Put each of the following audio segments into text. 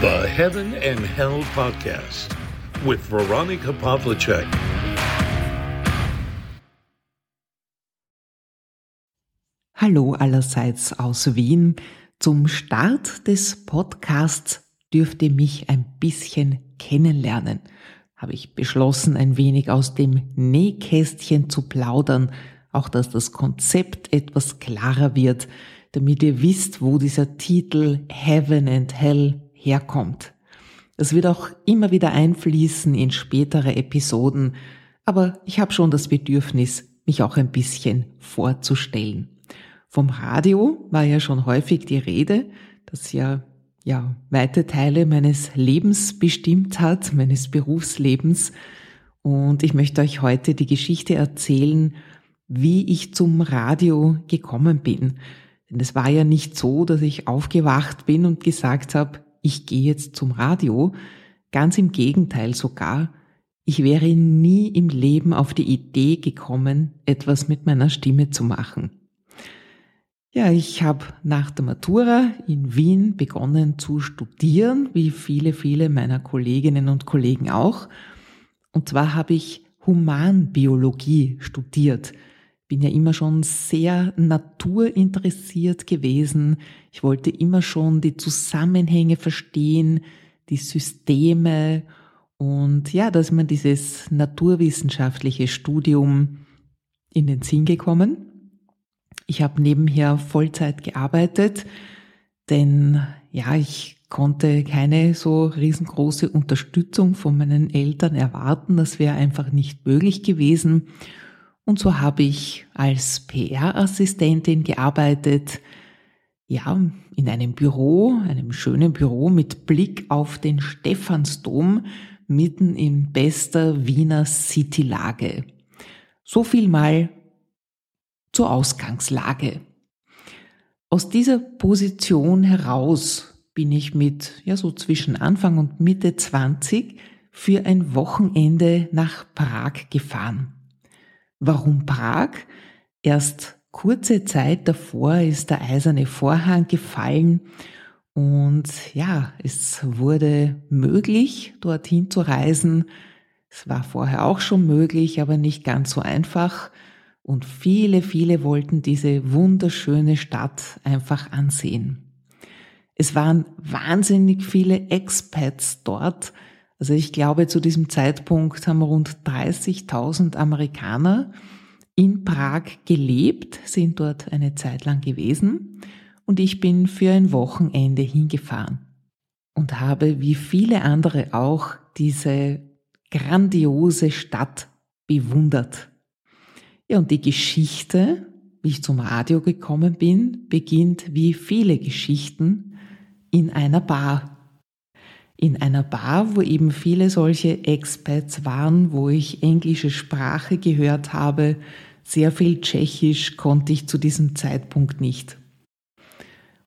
The Heaven and Hell Podcast with Veronica Pavlicek. Hallo allerseits aus Wien. Zum Start des Podcasts dürft ihr mich ein bisschen kennenlernen. Habe ich beschlossen, ein wenig aus dem Nähkästchen zu plaudern, auch dass das Konzept etwas klarer wird, damit ihr wisst, wo dieser Titel Heaven and Hell herkommt. Das wird auch immer wieder einfließen in spätere Episoden, aber ich habe schon das Bedürfnis, mich auch ein bisschen vorzustellen. Vom Radio war ja schon häufig die Rede, das ja ja weite Teile meines Lebens bestimmt hat, meines Berufslebens. Und ich möchte euch heute die Geschichte erzählen, wie ich zum Radio gekommen bin. Denn es war ja nicht so, dass ich aufgewacht bin und gesagt habe, ich gehe jetzt zum Radio. Ganz im Gegenteil sogar. Ich wäre nie im Leben auf die Idee gekommen, etwas mit meiner Stimme zu machen. Ja, ich habe nach der Matura in Wien begonnen zu studieren, wie viele, viele meiner Kolleginnen und Kollegen auch. Und zwar habe ich Humanbiologie studiert bin ja immer schon sehr naturinteressiert gewesen. Ich wollte immer schon die Zusammenhänge verstehen, die Systeme und ja, da ist mir dieses naturwissenschaftliche Studium in den Sinn gekommen. Ich habe nebenher Vollzeit gearbeitet, denn ja, ich konnte keine so riesengroße Unterstützung von meinen Eltern erwarten. Das wäre einfach nicht möglich gewesen. Und so habe ich als PR-Assistentin gearbeitet, ja, in einem Büro, einem schönen Büro mit Blick auf den Stephansdom mitten in bester Wiener Citylage. So viel mal zur Ausgangslage. Aus dieser Position heraus bin ich mit, ja, so zwischen Anfang und Mitte 20 für ein Wochenende nach Prag gefahren. Warum Prag? Erst kurze Zeit davor ist der eiserne Vorhang gefallen und ja, es wurde möglich, dorthin zu reisen. Es war vorher auch schon möglich, aber nicht ganz so einfach. Und viele, viele wollten diese wunderschöne Stadt einfach ansehen. Es waren wahnsinnig viele Expats dort, also ich glaube, zu diesem Zeitpunkt haben rund 30.000 Amerikaner in Prag gelebt, sind dort eine Zeit lang gewesen und ich bin für ein Wochenende hingefahren und habe wie viele andere auch diese grandiose Stadt bewundert. Ja, und die Geschichte, wie ich zum Radio gekommen bin, beginnt wie viele Geschichten in einer Bar in einer Bar, wo eben viele solche Expats waren, wo ich englische Sprache gehört habe. Sehr viel Tschechisch konnte ich zu diesem Zeitpunkt nicht.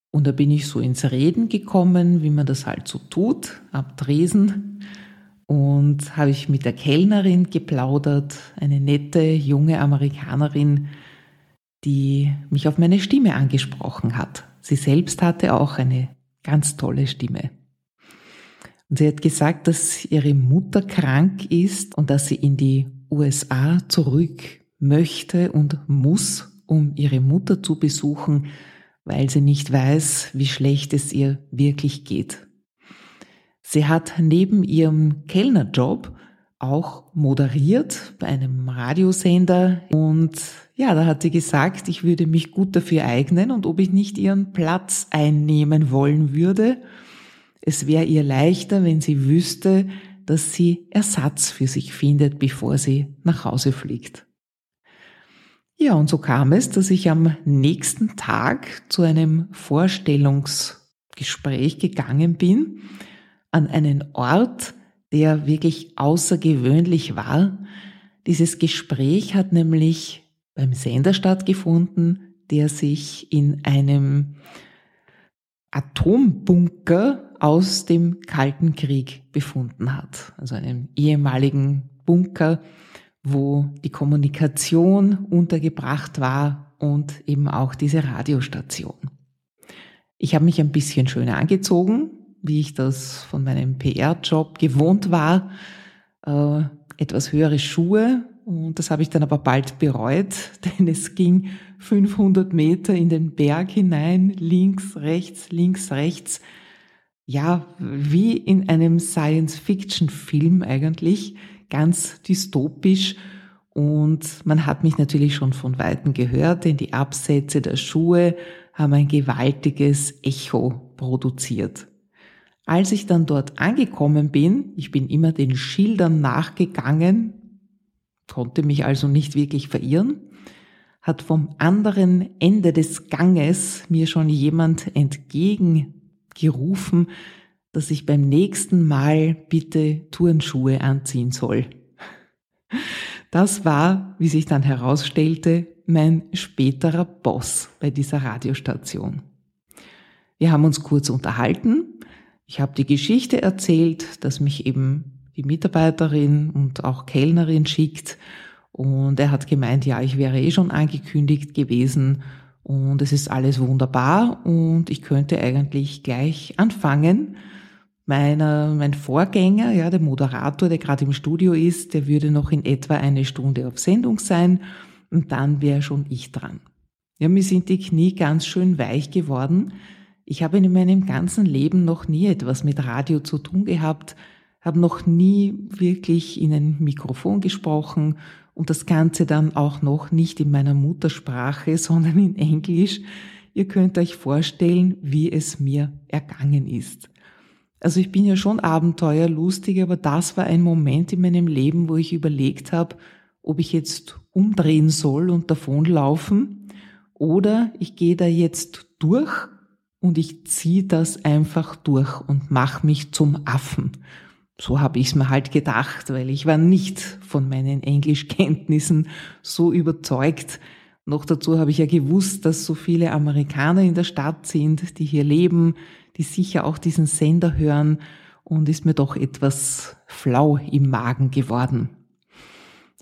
Und da bin ich so ins Reden gekommen, wie man das halt so tut, ab Dresen. Und habe ich mit der Kellnerin geplaudert, eine nette junge Amerikanerin, die mich auf meine Stimme angesprochen hat. Sie selbst hatte auch eine ganz tolle Stimme. Und sie hat gesagt, dass ihre Mutter krank ist und dass sie in die USA zurück möchte und muss, um ihre Mutter zu besuchen, weil sie nicht weiß, wie schlecht es ihr wirklich geht. Sie hat neben ihrem Kellnerjob auch moderiert bei einem Radiosender und ja, da hat sie gesagt, ich würde mich gut dafür eignen und ob ich nicht ihren Platz einnehmen wollen würde. Es wäre ihr leichter, wenn sie wüsste, dass sie Ersatz für sich findet, bevor sie nach Hause fliegt. Ja, und so kam es, dass ich am nächsten Tag zu einem Vorstellungsgespräch gegangen bin, an einen Ort, der wirklich außergewöhnlich war. Dieses Gespräch hat nämlich beim Sender stattgefunden, der sich in einem Atombunker aus dem Kalten Krieg befunden hat. Also einem ehemaligen Bunker, wo die Kommunikation untergebracht war und eben auch diese Radiostation. Ich habe mich ein bisschen schöner angezogen, wie ich das von meinem PR-Job gewohnt war, äh, etwas höhere Schuhe. Und das habe ich dann aber bald bereut, denn es ging 500 Meter in den Berg hinein, links, rechts, links, rechts. Ja, wie in einem Science-Fiction-Film eigentlich, ganz dystopisch. Und man hat mich natürlich schon von Weitem gehört, denn die Absätze der Schuhe haben ein gewaltiges Echo produziert. Als ich dann dort angekommen bin, ich bin immer den Schildern nachgegangen, konnte mich also nicht wirklich verirren, hat vom anderen Ende des Ganges mir schon jemand entgegengerufen, dass ich beim nächsten Mal bitte Turnschuhe anziehen soll. Das war, wie sich dann herausstellte, mein späterer Boss bei dieser Radiostation. Wir haben uns kurz unterhalten. Ich habe die Geschichte erzählt, dass mich eben die Mitarbeiterin und auch Kellnerin schickt. Und er hat gemeint, ja, ich wäre eh schon angekündigt gewesen und es ist alles wunderbar und ich könnte eigentlich gleich anfangen Meiner, mein Vorgänger, ja, der Moderator, der gerade im Studio ist, der würde noch in etwa eine Stunde auf Sendung sein und dann wäre schon ich dran. Ja, mir sind die Knie ganz schön weich geworden. Ich habe in meinem ganzen Leben noch nie etwas mit Radio zu tun gehabt, habe noch nie wirklich in ein Mikrofon gesprochen und das Ganze dann auch noch nicht in meiner Muttersprache, sondern in Englisch. Ihr könnt euch vorstellen, wie es mir ergangen ist. Also ich bin ja schon abenteuerlustig, aber das war ein Moment in meinem Leben, wo ich überlegt habe, ob ich jetzt umdrehen soll und davonlaufen oder ich gehe da jetzt durch und ich ziehe das einfach durch und mache mich zum Affen. So habe ich es mir halt gedacht, weil ich war nicht von meinen Englischkenntnissen so überzeugt. Noch dazu habe ich ja gewusst, dass so viele Amerikaner in der Stadt sind, die hier leben, die sicher auch diesen Sender hören und ist mir doch etwas flau im Magen geworden.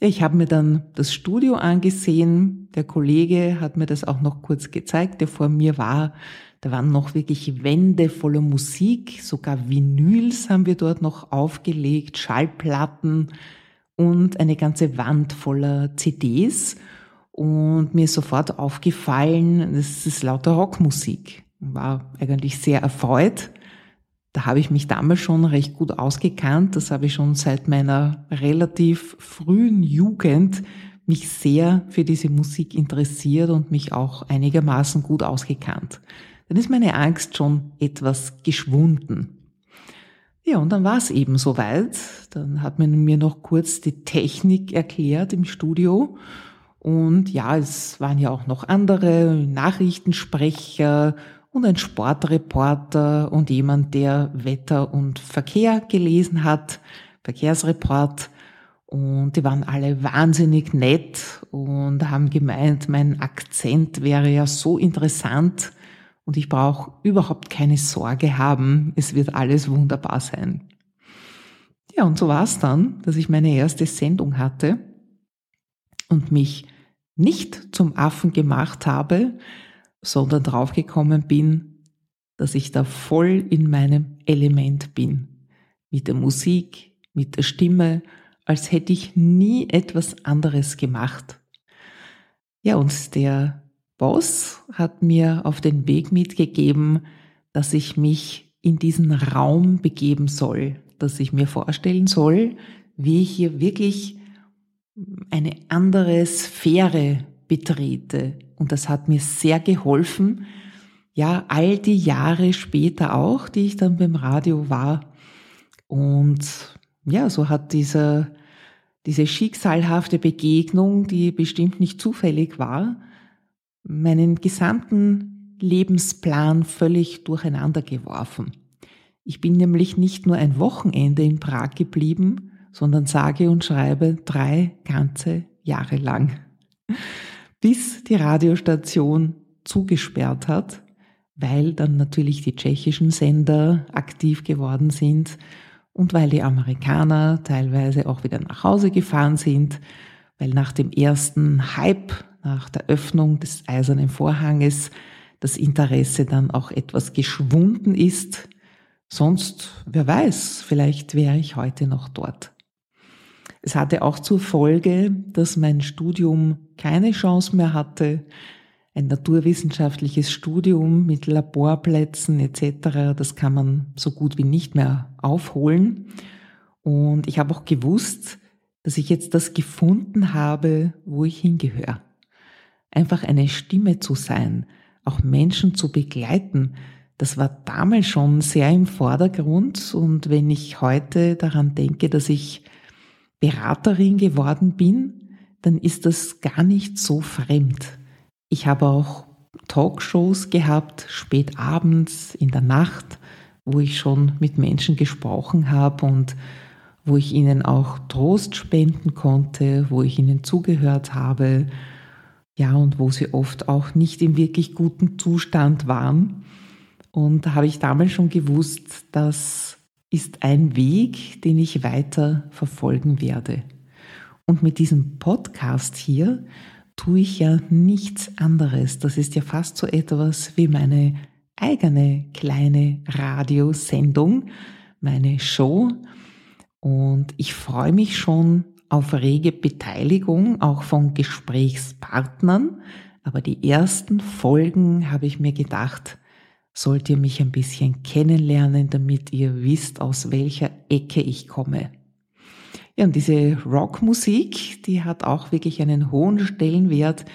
Ich habe mir dann das Studio angesehen. Der Kollege hat mir das auch noch kurz gezeigt, der vor mir war. Da waren noch wirklich Wände voller Musik, sogar Vinyls haben wir dort noch aufgelegt, Schallplatten und eine ganze Wand voller CDs. Und mir ist sofort aufgefallen, das ist lauter Rockmusik war eigentlich sehr erfreut. Da habe ich mich damals schon recht gut ausgekannt. Das habe ich schon seit meiner relativ frühen Jugend mich sehr für diese Musik interessiert und mich auch einigermaßen gut ausgekannt. Dann ist meine Angst schon etwas geschwunden. Ja, und dann war es eben soweit. Dann hat man mir noch kurz die Technik erklärt im Studio. Und ja, es waren ja auch noch andere Nachrichtensprecher und ein Sportreporter und jemand, der Wetter und Verkehr gelesen hat, Verkehrsreport. Und die waren alle wahnsinnig nett und haben gemeint, mein Akzent wäre ja so interessant und ich brauche überhaupt keine Sorge haben, es wird alles wunderbar sein. Ja, und so war es dann, dass ich meine erste Sendung hatte und mich nicht zum Affen gemacht habe, sondern draufgekommen bin, dass ich da voll in meinem Element bin. Mit der Musik, mit der Stimme, als hätte ich nie etwas anderes gemacht. Ja, und der Boss hat mir auf den Weg mitgegeben, dass ich mich in diesen Raum begeben soll, dass ich mir vorstellen soll, wie ich hier wirklich eine andere Sphäre betrete. Und das hat mir sehr geholfen. Ja, all die Jahre später auch, die ich dann beim Radio war. Und ja, so hat dieser, diese schicksalhafte Begegnung, die bestimmt nicht zufällig war, meinen gesamten Lebensplan völlig durcheinander geworfen. Ich bin nämlich nicht nur ein Wochenende in Prag geblieben, sondern sage und schreibe drei ganze Jahre lang bis die Radiostation zugesperrt hat, weil dann natürlich die tschechischen Sender aktiv geworden sind und weil die Amerikaner teilweise auch wieder nach Hause gefahren sind, weil nach dem ersten Hype, nach der Öffnung des eisernen Vorhanges, das Interesse dann auch etwas geschwunden ist, Sonst, wer weiß, vielleicht wäre ich heute noch dort. Es hatte auch zur Folge, dass mein Studium keine Chance mehr hatte. Ein naturwissenschaftliches Studium mit Laborplätzen etc., das kann man so gut wie nicht mehr aufholen. Und ich habe auch gewusst, dass ich jetzt das gefunden habe, wo ich hingehöre. Einfach eine Stimme zu sein, auch Menschen zu begleiten, das war damals schon sehr im Vordergrund. Und wenn ich heute daran denke, dass ich Beraterin geworden bin, dann ist das gar nicht so fremd. Ich habe auch Talkshows gehabt, spät abends, in der Nacht, wo ich schon mit Menschen gesprochen habe und wo ich ihnen auch Trost spenden konnte, wo ich ihnen zugehört habe, ja, und wo sie oft auch nicht im wirklich guten Zustand waren. Und da habe ich damals schon gewusst, das ist ein Weg, den ich weiter verfolgen werde. Und mit diesem Podcast hier tue ich ja nichts anderes. Das ist ja fast so etwas wie meine eigene kleine Radiosendung, meine Show. Und ich freue mich schon auf rege Beteiligung, auch von Gesprächspartnern. Aber die ersten Folgen habe ich mir gedacht, sollt ihr mich ein bisschen kennenlernen, damit ihr wisst, aus welcher Ecke ich komme. Ja, und diese Rockmusik, die hat auch wirklich einen hohen Stellenwert.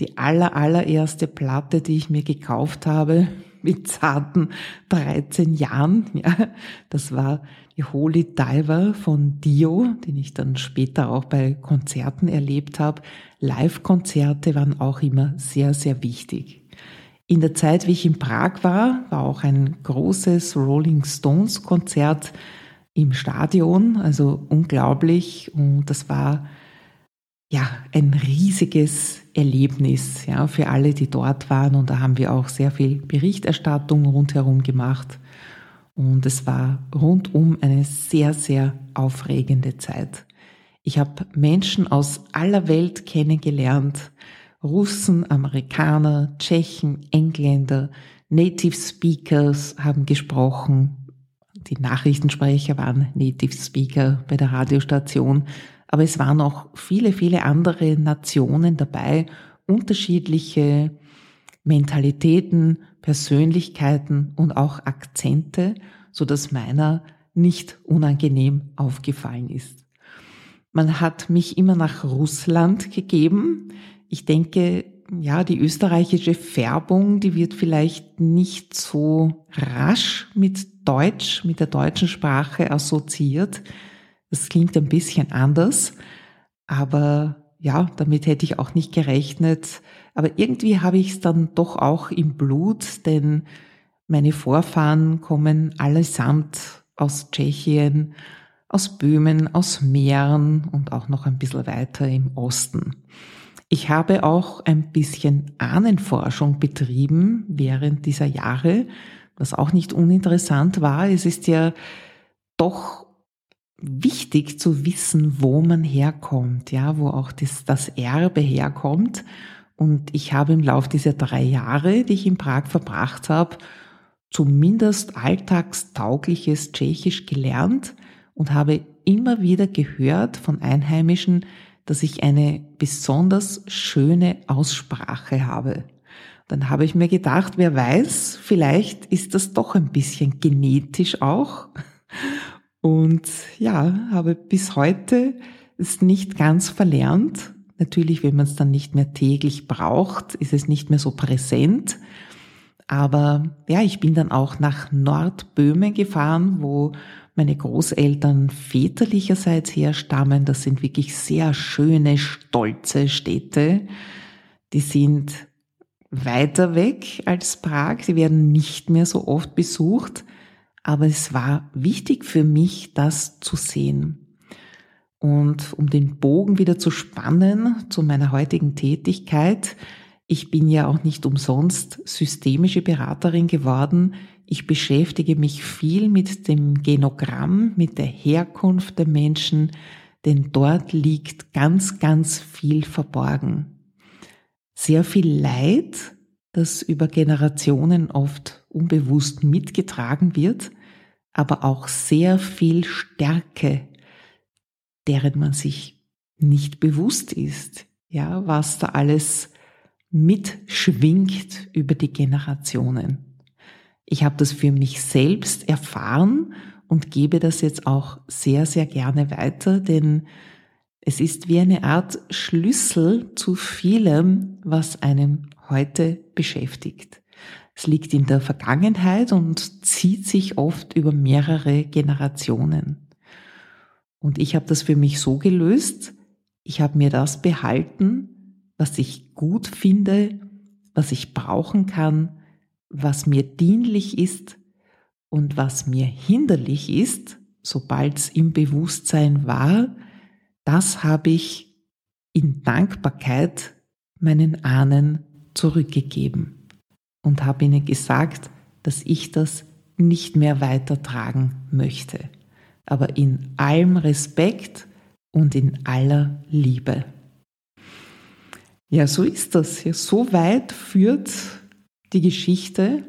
Die aller, allererste Platte, die ich mir gekauft habe, mit zarten 13 Jahren, ja, das war die Holy Diver von Dio, den ich dann später auch bei Konzerten erlebt habe. Live-Konzerte waren auch immer sehr, sehr wichtig. In der Zeit, wie ich in Prag war, war auch ein großes Rolling Stones Konzert im Stadion, also unglaublich. Und das war ja ein riesiges Erlebnis ja, für alle, die dort waren. Und da haben wir auch sehr viel Berichterstattung rundherum gemacht. Und es war rundum eine sehr, sehr aufregende Zeit. Ich habe Menschen aus aller Welt kennengelernt, Russen, Amerikaner, Tschechen, Engländer, Native Speakers haben gesprochen. Die Nachrichtensprecher waren Native Speaker bei der Radiostation. Aber es waren auch viele, viele andere Nationen dabei, unterschiedliche Mentalitäten, Persönlichkeiten und auch Akzente, so dass meiner nicht unangenehm aufgefallen ist. Man hat mich immer nach Russland gegeben. Ich denke, ja, die österreichische Färbung, die wird vielleicht nicht so rasch mit Deutsch, mit der deutschen Sprache assoziiert. Das klingt ein bisschen anders, aber ja, damit hätte ich auch nicht gerechnet. Aber irgendwie habe ich es dann doch auch im Blut, denn meine Vorfahren kommen allesamt aus Tschechien, aus Böhmen, aus Mähren und auch noch ein bisschen weiter im Osten. Ich habe auch ein bisschen Ahnenforschung betrieben während dieser Jahre, was auch nicht uninteressant war. Es ist ja doch wichtig zu wissen, wo man herkommt, ja, wo auch das, das Erbe herkommt. Und ich habe im Laufe dieser drei Jahre, die ich in Prag verbracht habe, zumindest alltagstaugliches Tschechisch gelernt und habe immer wieder gehört von Einheimischen, dass ich eine besonders schöne Aussprache habe. Dann habe ich mir gedacht, wer weiß, vielleicht ist das doch ein bisschen genetisch auch. Und ja, habe bis heute es nicht ganz verlernt. Natürlich, wenn man es dann nicht mehr täglich braucht, ist es nicht mehr so präsent. Aber ja, ich bin dann auch nach Nordböhmen gefahren, wo meine Großeltern väterlicherseits herstammen. Das sind wirklich sehr schöne, stolze Städte. Die sind weiter weg als Prag. Sie werden nicht mehr so oft besucht. Aber es war wichtig für mich, das zu sehen. Und um den Bogen wieder zu spannen zu meiner heutigen Tätigkeit, ich bin ja auch nicht umsonst systemische Beraterin geworden. Ich beschäftige mich viel mit dem Genogramm, mit der Herkunft der Menschen, denn dort liegt ganz, ganz viel verborgen. Sehr viel Leid, das über Generationen oft unbewusst mitgetragen wird, aber auch sehr viel Stärke, deren man sich nicht bewusst ist, ja, was da alles mitschwingt über die Generationen. Ich habe das für mich selbst erfahren und gebe das jetzt auch sehr, sehr gerne weiter, denn es ist wie eine Art Schlüssel zu vielem, was einem heute beschäftigt. Es liegt in der Vergangenheit und zieht sich oft über mehrere Generationen. Und ich habe das für mich so gelöst, ich habe mir das behalten, was ich gut finde, was ich brauchen kann, was mir dienlich ist und was mir hinderlich ist, sobald es im Bewusstsein war, das habe ich in Dankbarkeit meinen Ahnen zurückgegeben und habe ihnen gesagt, dass ich das nicht mehr weitertragen möchte, aber in allem Respekt und in aller Liebe. Ja, so ist das. Ja, so weit führt die Geschichte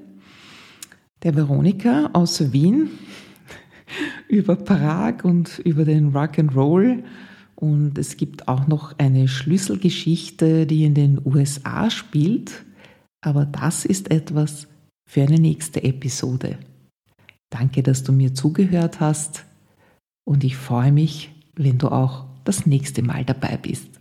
der Veronika aus Wien über Prag und über den Rock'n'Roll. Und es gibt auch noch eine Schlüsselgeschichte, die in den USA spielt. Aber das ist etwas für eine nächste Episode. Danke, dass du mir zugehört hast und ich freue mich, wenn du auch das nächste Mal dabei bist.